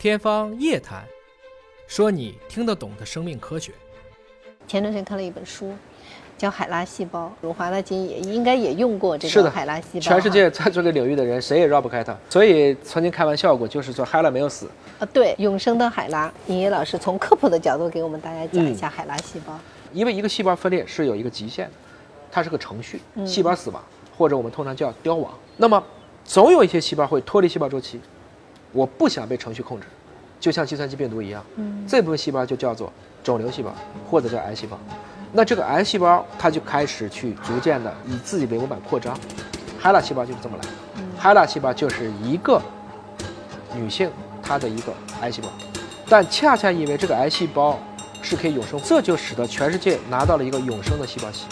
天方夜谭，说你听得懂的生命科学。前段时间看了一本书，叫海拉细胞。鲁华大金也应该也用过这是的个海拉细胞。全世界在这个领域的人谁也绕不开它，所以曾经开玩笑过，就是说海拉没有死。啊，对，永生的海拉，尹烨老师从科普的角度给我们大家讲一下海拉细胞。因为一个细胞分裂是有一个极限的，它是个程序，细胞死亡或者我们通常叫凋亡。那么总有一些细胞会脱离细胞周期，我不想被程序控制，就像计算机病毒一样，这部分细胞就叫做肿瘤细胞或者叫癌细胞。那这个癌细胞它就开始去逐渐的以自己为模板扩张，海拉细胞就是这么来的。海拉细胞就是一个女性她的一个癌细胞，但恰恰因为这个癌细胞是可以永生，这就使得全世界拿到了一个永生的细胞系。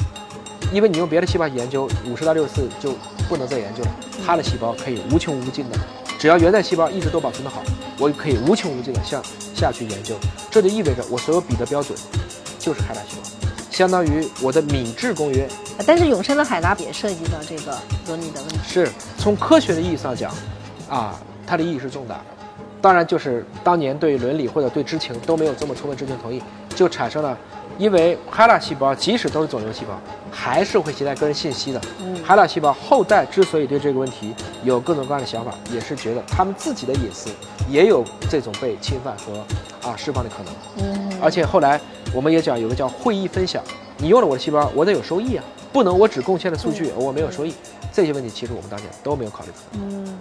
因为你用别的细胞研究五十到六十次就不能再研究了，它的细胞可以无穷无尽的，只要原在细胞一直都保存得好，我可以无穷无尽的向下去研究。这就意味着我所有比的标准就是海拉细胞，相当于我的敏质公约但是永生的海拉也涉及到这个伦理的问题。是从科学的意义上讲，啊，它的意义是重大的。当然，就是当年对伦理或者对知情都没有这么充分知情同意，就产生了，因为海拉细胞即使都是肿瘤细胞，还是会携带个人信息的。海拉细胞后代之所以对这个问题有各种各样的想法，也是觉得他们自己的隐私也有这种被侵犯和啊释放的可能。嗯，而且后来我们也讲有个叫会议分享，你用了我的细胞，我得有收益啊，不能我只贡献了数据，我没有收益。这些问题其实我们当年都没有考虑到，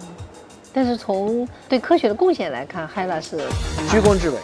但是从对科学的贡献来看，海拉是居功至伟。